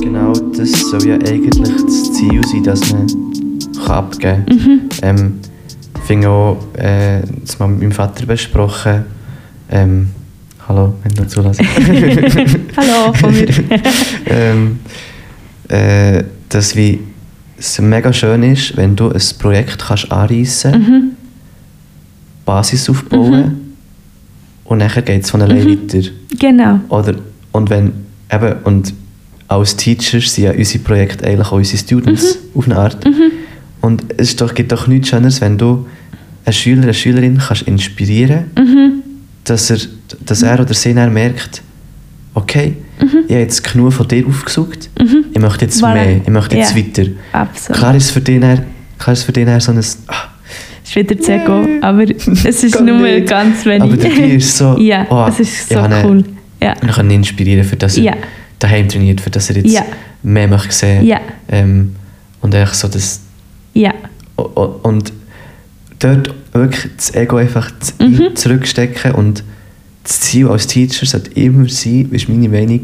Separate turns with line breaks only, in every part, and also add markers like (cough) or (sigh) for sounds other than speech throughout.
Genau, das soll ja eigentlich das Ziel sein, dass man kann abgeben kann.
Mhm.
Ähm, ich finde auch, äh, das mal mit meinem Vater besprochen. Ähm, hallo, wenn du zulässt. (laughs)
Hallo von mir. (laughs)
ähm, äh, dass wie es mega schön ist, wenn du ein Projekt kannst anreissen
Mhm.
Basis aufbauen und nachher geht es von alleine
Mhm.
weiter.
Genau.
Oder, und wenn, eben, und als Teachers sind ja unsere Projekte eigentlich auch unsere Students
Mhm.
auf eine Art. Und es doch, gibt doch nichts Schöneres, wenn du einen Schüler, eine Schülerin kannst inspirieren
Mhm.
Dass er, dass er oder sie dann merkt, okay, ich habe jetzt genug von dir aufgesucht, ich möchte jetzt
Mhm. Voilà.
mehr, ich möchte jetzt
Ja.
weiter.
Absolut.
Klar ist für dich dann, klar ist für dich dann so ein, ah,
Es ist wieder zu Ego, aber es (laughs) ist nur
nicht.
ganz wenig.
aber dabei ist so, (laughs)
ja,
oh,
es ist so
ihn-
cool. Ja.
Ich kann ihn inspirieren, für das er
Ja.
daheim trainiert, für das er jetzt
Ja.
mehr möchte sehen.
Ja.
Ähm, und echt so das
Ja.
und dort wirklich das Ego einfach
Mhm.
zurückstecken und das Ziel als Teacher sollte immer sein, ist meine Meinung,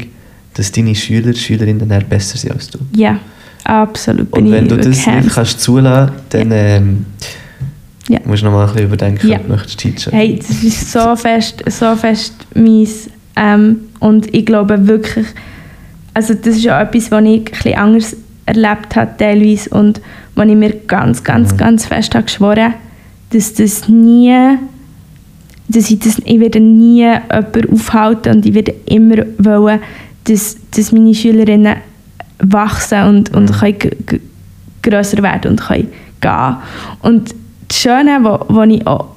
dass deine Schüler, Schülerinnen dann besser sind als du.
Ja, absolut.
Und wenn du das nicht kannst zulassen, dann ähm,
Ja.
musst du noch mal ein bisschen überdenken,
Ja.
ob du möchtest teachen.
Hey, das ist so fest, so fest meins. Ähm, und ich glaube wirklich, also das ist ja etwas, was ich ein bisschen anders erlebt habe teilweise und wo ich mir ganz, ganz,
Mhm.
ganz fest habe geschworen, dass das nie, dass ich das, ich werde nie jemanden aufhalten und ich werde immer wollen, dass, dass meine Schülerinnen wachsen und, und
Mhm.
können grösser werden und können gehen. Und das Schöne, was ich auch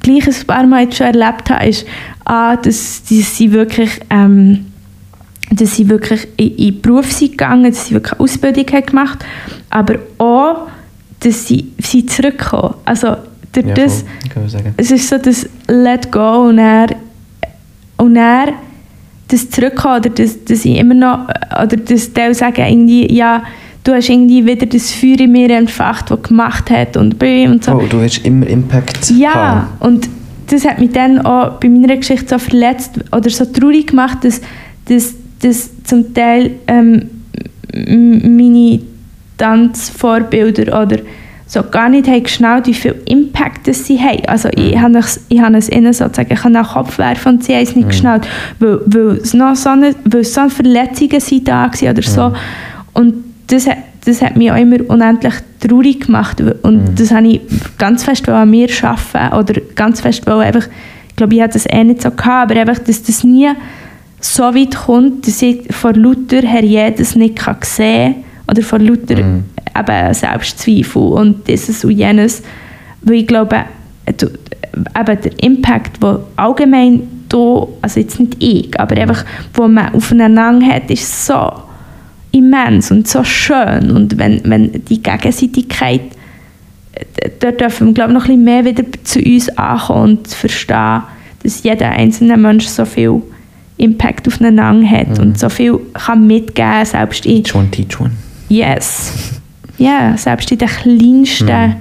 gleich ein paar Mal schon erlebt habe, ist, ah, dass, dass sie wirklich, ähm, dass sie wirklich in, in den Beruf sind gegangen, dass sie wirklich Ausbildung haben gemacht aber auch, dass sie, sie zurückkommen. Also durch
Ja,
das, es ist so das Let Go und er und er das Zurückkommen oder das, dass ich immer noch oder das Teil sagen irgendwie ja du hast irgendwie wieder das Feuer in mir entfacht das gemacht hat und und so.
Oh, du willst immer Impact
ja
haben.
und das hat mich dann auch bei meiner Geschichte so verletzt oder so traurig gemacht dass, dass, dass zum Teil ähm, meine Tanzvorbilder oder so gar nicht haben geschnallt, wie viel Impact das sie haben. Also ich habe es, ich habe es ihnen sozusagen ich habe den Kopf werfen und sie haben es nicht geschnallt, weil, weil, es noch so eine, weil so eine Verletzungen sind da waren oder so. Und das, hat- das hat mich auch immer unendlich traurig gemacht und das habe ich ganz fest an mir schaffen oder ganz fest einfach, ich glaube, ich hatte das eh nicht so gehabt, aber einfach, dass das nie so weit kommt, dass ich vor lauter Herr jedes nicht kann sehen oder vor lauter
Mhm.
Eben Selbstzweifel und dieses und jenes, weil ich glaube, du, eben der Impact, der allgemein da, also jetzt nicht ich, aber einfach, wo man aufeinander hat, ist so immens und so schön und wenn, wenn die Gegenseitigkeit äh, dort dürfen wir glaube ich noch ein bisschen mehr wieder zu uns ankommen und verstehen, dass jeder einzelne Mensch so viel Impact aufeinander hat und so viel kann mitgeben, selbst in
Teach one, teach one.
Yes. Ja, selbst in den kleinsten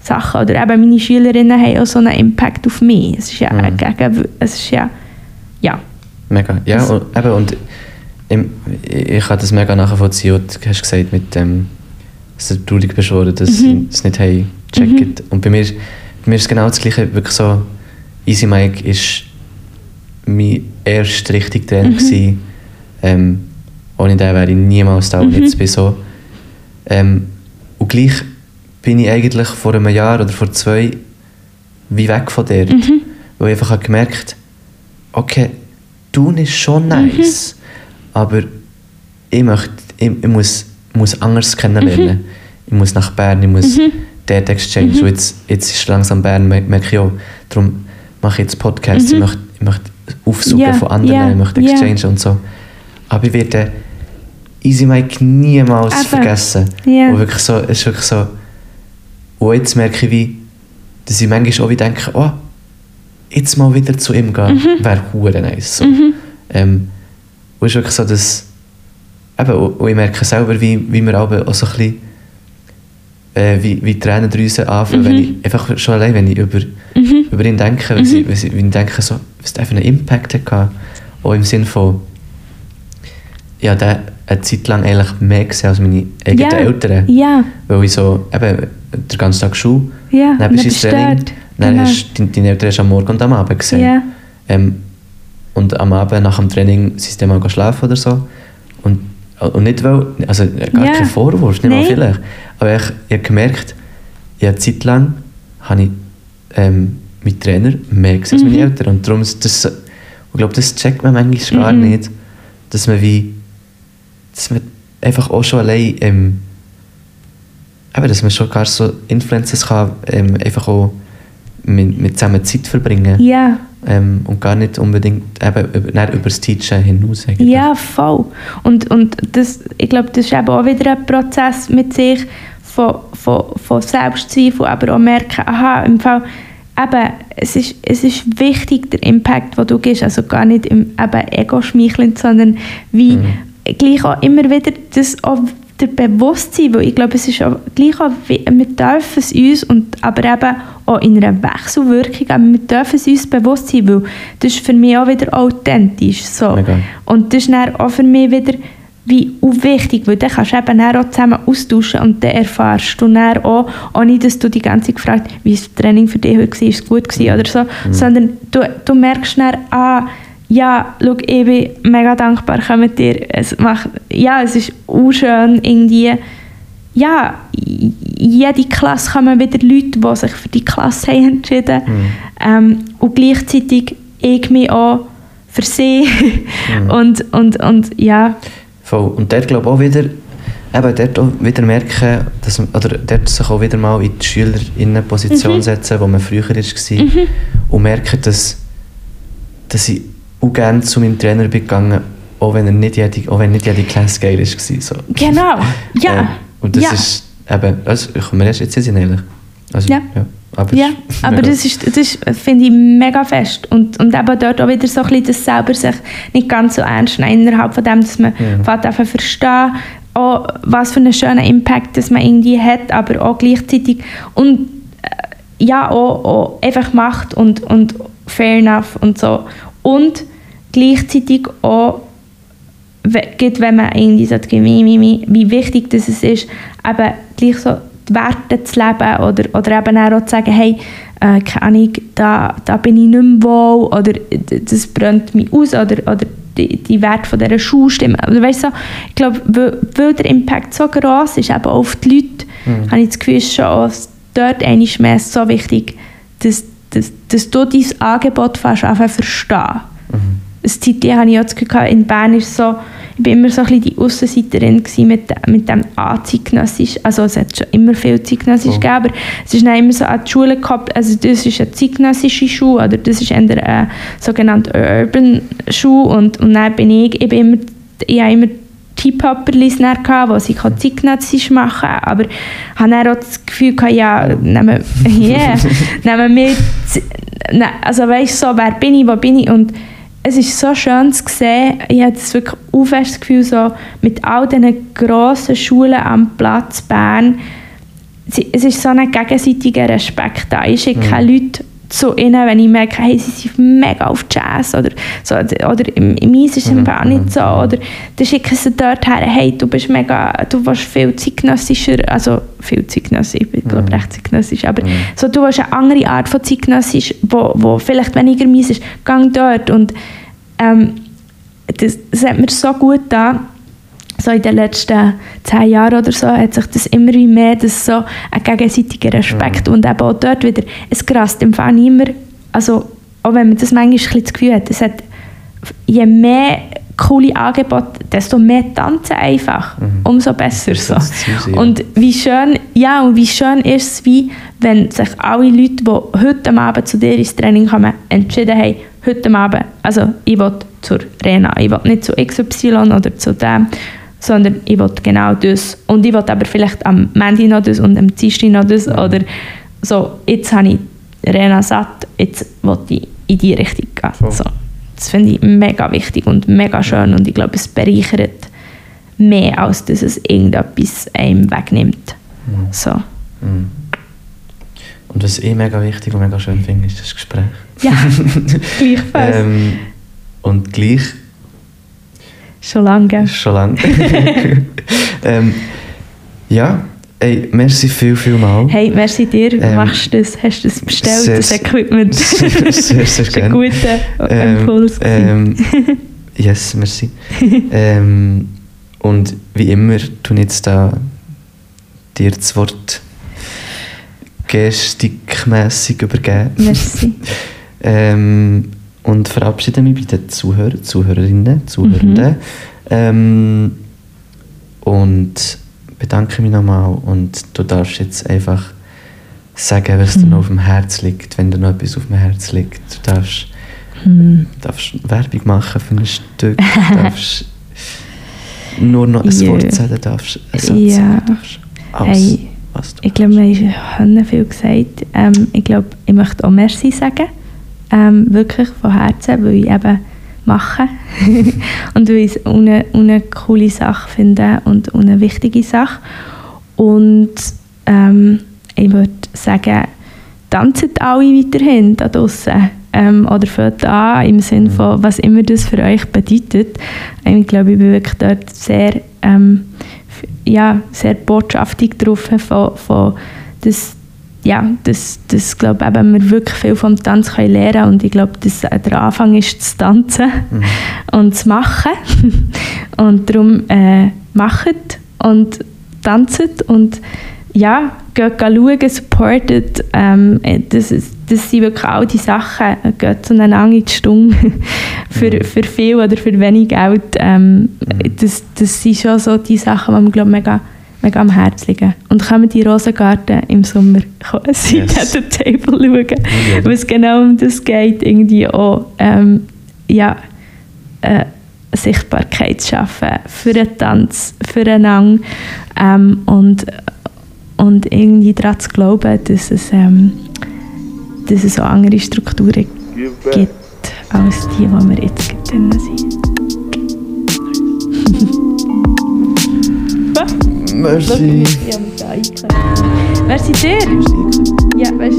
Sachen. Oder eben meine Schülerinnen haben auch so einen Impact auf mich. Es ist ja
Mhm.
gegen, es ist ja, ja.
Mega. Ja, und, eben, und ich, ich kann das mega nachvollziehen, was du hast gesagt mit dem, dass du traurig bist, dass
Mhm.
sie es nicht haben gecheckt. Und bei mir, bei mir ist genau das Gleiche, wirklich so, Easy Mike ist mein erster richtiger Trainer
Mhm.
gewesen. Ähm, ohne den wäre ich niemals da, wo
Mhm.
jetzt bin. So. Ähm, und gleich bin ich eigentlich vor einem Jahr oder vor zwei wie weg von dort.
Mhm.
Weil ich einfach habe gemerkt okay, tun ist schon nice, aber ich, möchte, ich, ich muss, muss anders kennenlernen. Ich muss nach Bern, ich muss dort Exchange. Und jetzt, jetzt ist langsam Bern, mer- merke ich auch. Darum mache ich jetzt Podcasts, ich, möchte, ich möchte aufsuchen
Ja,
von anderen,
ja,
ich möchte. Exchange und so. Aber ich werde Easy Mike niemals
Eben.
vergessen.
Ja.
Und wirklich so, es ist wirklich so, und jetzt merke ich, wie, dass ich manchmal auch wie denke, oh, jetzt mal wieder zu ihm gehen,
Mhm.
wäre hure nice. So. Ähm, und es ist wirklich so, dass, eben, und ich merke selber, wie, wie wir aber auch so ein bisschen, äh, wie, wie die Tränendrüsen anfangen, wenn ich, einfach schon allein, wenn ich über, über ihn denke, wenn, sie, wenn, sie, wenn ich denke, so, was der für einen Impact hatte, auch im Sinne von, ja, der eine Zeit lang eigentlich mehr gesehen als meine eigenen
Ja.
Eltern.
Ja,
Weil ich so, eben, den ganzen Tag Schule,
ja.
dann bist du Training,
dort.
dann
Genau.
hast du deine Eltern hast am Morgen und am Abend gesehen.
Ja.
Ähm, und am Abend nach dem Training sind sie mal schlafen oder so. Und, und nicht weil, also gar
Ja.
kein Vorwurf, nicht mal
Nein.
vielleicht. Aber ich, ich habe gemerkt, ja, eine Zeit lang habe ich ähm, meinen Trainer mehr gesehen als meine
Mhm.
Eltern. Und darum ist das, ich glaube, das checkt man manchmal gar
Mhm.
nicht, dass man wie, dass man einfach auch schon allein, ähm, eben, dass man schon gar so Influences kann, ähm, einfach auch mit, mit zusammen Zeit verbringen
Ja.
ähm, und gar nicht unbedingt eben über, über das Teachen hinaus. eigentlich.
Ja, voll. Und, und das, ich glaube, das ist eben auch wieder ein Prozess mit sich von, von, von Selbstzweifel, aber auch merken, aha, im Fall, eben, es ist, es ist wichtig, der Impact, den du gibst, also gar nicht im eben Ego-schmeichelnd, sondern wie gleich auch immer wieder das auch der Bewusstsein, weil ich glaube, es ist auch, gleich auch, wir dürfen es uns, und, aber eben auch in einer Wechselwirkung, aber wir dürfen es uns bewusst sein, weil das ist für mich auch wieder authentisch. So.
Mega.
Und das ist dann auch für mich wieder wie wichtig, weil dann kannst du eben auch zusammen austauschen und dann erfährst du dann auch, ohne dass du die ganze Zeit gefragt wie das Training für dich heute war, ist es gut gewesen oder so, sondern du, du merkst dann, ah, ja, schau, ich bin mega dankbar, kommt dir, es macht, ja, es ist auch schön, irgendwie, ja, in jede Klasse kommen wieder Leute, die sich für die Klasse haben entschieden. Ähm, und gleichzeitig ich mich auch für sie. (laughs) Und, und, und ja,
Voll. Und dort glaube ich auch wieder, eben dort auch wieder merken, dass man, oder dort sich auch wieder mal in die Schülerinnenposition setzen, wo man früher war. Und merken, dass, dass ich auch gerne zu meinem Trainer bin gegangen, auch wenn er nicht jede, auch wenn nicht jede Klasse geil war. So.
genau, (laughs) ja,
Ähm, und das
ja.
ist eben, also ich komme erst jetzt in den Sinn, ehrlich. Also,
Ja.
Aber,
Ja,
es (laughs) ist
aber das ist, das ist finde ich, mega fest. Und, und eben dort auch wieder so ein bisschen das selber sich nicht ganz so ernst nehmen, innerhalb von dem, dass man
Ja.
ja. einfach verstehen auch was für einen schönen Impact das man irgendwie hat, aber auch gleichzeitig und äh, ja, auch, auch einfach macht und, und fair enough und so. Und gleichzeitig auch gerade wenn man irgendwie sagt, wie, wichtig das es ist, eben gleich so die Werte zu leben oder, oder eben auch zu sagen, hey, äh, keine Ahnung, da, da bin ich nicht mehr wohl oder das brennt mich aus oder, oder die, die Werte von dieser Schule stimmen. Oder weißt du, ich glaube, weil, weil der Impact so gross ist, eben auf die Leute, habe ich das Gefühl, schon auch dort einmal mehr so wichtig, dass, dass, dass du dein Angebot fast einfach verstehen. Ein Zeitchen hatte ich auch das Gefühl, gehabt, in Bern ist so, ich war immer so ein bisschen die Aussenseiterin mit, mit dem A-Zeitgenössisch. Also es hat schon immer viel Zeitgenössisch
Oh.
gegeben, aber es ist dann immer so an die Schule gekoppelt. Also das ist eine zeitgenössische Schule oder das ist eher eine sogenannte Urban Schule und, und dann bin ich, ich bin immer, ich habe immer Hip-Hopperlis gehabt, die auch zeitgenössisch machen aber ich dann auch das Gefühl gehabt, ja, nehmen, (laughs) yeah, (laughs) nehmen wir, also weißt du, so, wer bin ich, wo bin ich und es ist so schön zu sehen, ich habe das wirklich fest das Gefühl, so, mit all diesen grossen Schulen am Platz Bern, es ist so ein gegenseitiger Respekt da. Ich schicke keine Leute zu ihnen, wenn ich merke, hey, sie sind mega auf Jazz oder, so, oder im, im Eis ist es
Mhm,
einfach nicht so. Oder dann schicken sie dort her, hey, du bist mega, du warst viel zeitgenössischer, also viel zeitgenössisch, ich bin glaube recht zeitgenössisch, aber so, du hast eine andere Art von zeitgenössisch, wo, wo vielleicht weniger mies ist, gang dort und ähm, das, das hat mir so gut da so in den letzten zehn Jahren oder so hat sich das immer mehr, das so ein gegenseitiger Respekt und eben auch dort wieder, es grast im Fall immer, also auch wenn man das manchmal ein bisschen das Gefühl hat, es hat je mehr coole Angebote, desto mehr tanzen einfach, umso besser so. Und wie schön, ja, und wie schön ist es, wie, wenn sich alle Leute, die heute Abend zu dir ins Training kommen, entschieden haben, heute Abend, also ich will zur Rena, ich will nicht zu XY oder zu dem, sondern ich will genau das. Und ich will aber vielleicht am Mandy noch das und am Dienstag noch das oder so, jetzt habe ich Rena satt, jetzt will ich in die Richtung gehen.
Voll.
So. Das finde ich mega wichtig und mega schön und ich glaube, es bereichert mehr, als dass es irgendetwas einem wegnimmt.
Mhm.
So.
Mhm. Und was ich mega wichtig und mega schön finde, ist das Gespräch.
Ja, (laughs) gleichfalls.
Ähm, und gleich
Schon lange, gell?
schon lange. (laughs) ähm, ja, ey, merci viel, viel mal.
Hey, merci dir.
Ähm,
Machst du das? Hast du das bestellt,
sehr,
das Equipment?
sehr, (laughs) sehr, sehr
das ist ein
gerne.
guter
Ähm,
Impuls.
ähm, yes, merci. ähm, und wie immer ich jetzt da dir das Wort gestikmässig übergeben.
merci. (laughs)
Ähm, und verabschiede mich bei den Zuhörern, Zuhörerinnen, Zuhörenden.
Mhm.
Ähm, und bedanke mich nochmal. Und du darfst jetzt einfach sagen, was dir
Mhm.
noch auf dem Herz liegt, wenn dir noch etwas auf dem Herz liegt. Du darfst,
Hm.
darfst Werbung machen für ein Stück, du (laughs) darfst nur noch ein
Ja.
Wort sagen, darfst einen Satz
Ja.
sagen, darfst alles,
Hey,
was du
Ich glaube, wir haben viel gesagt. Ähm, ich glaube, ich möchte auch Merci sagen. Ähm, wirklich von Herzen, weil ich eben mache. (laughs) und weil ich es eine, eine coole Sache finde und eine wichtige Sache. Und ähm, ich würde sagen, tanzt alle weiterhin da draussen. Ähm, oder fängt an, im Sinne von, was immer das für euch bedeutet. Ähm, Ich glaube, ich bin wirklich dort sehr, ähm, ja, sehr botschaftig drauf, von, von das, ja, das, das glaube eben, wir wirklich viel vom Tanz können lernen und ich glaube, dass äh, der Anfang ist zu tanzen
Mhm.
und zu machen. (laughs) und darum äh, macht und tanzt und ja, geht schauen, supportet. Ähm, äh, das, ist, das sind wirklich all die Sachen. Geht zueinander in die Stunde (laughs) für,
Mhm.
für viel oder für wenig Geld. Ähm, das, das sind schon so die Sachen, die mir glaub, mega, mega am Herzen liegen. Und kommen die Rosengarten im Sommer (laughs) Seat
Yes.
at the Table schauen,
Ja.
was genau um das geht, irgendwie auch ähm, ja, äh, Sichtbarkeit zu schaffen für den Tanz, füreinander ähm, und, und irgendwie daran zu glauben, dass es, ähm, dass es auch andere Strukturen gibt als die, die wir jetzt gerade drin sind.
Merci.
Merci Ter. Ja, wij.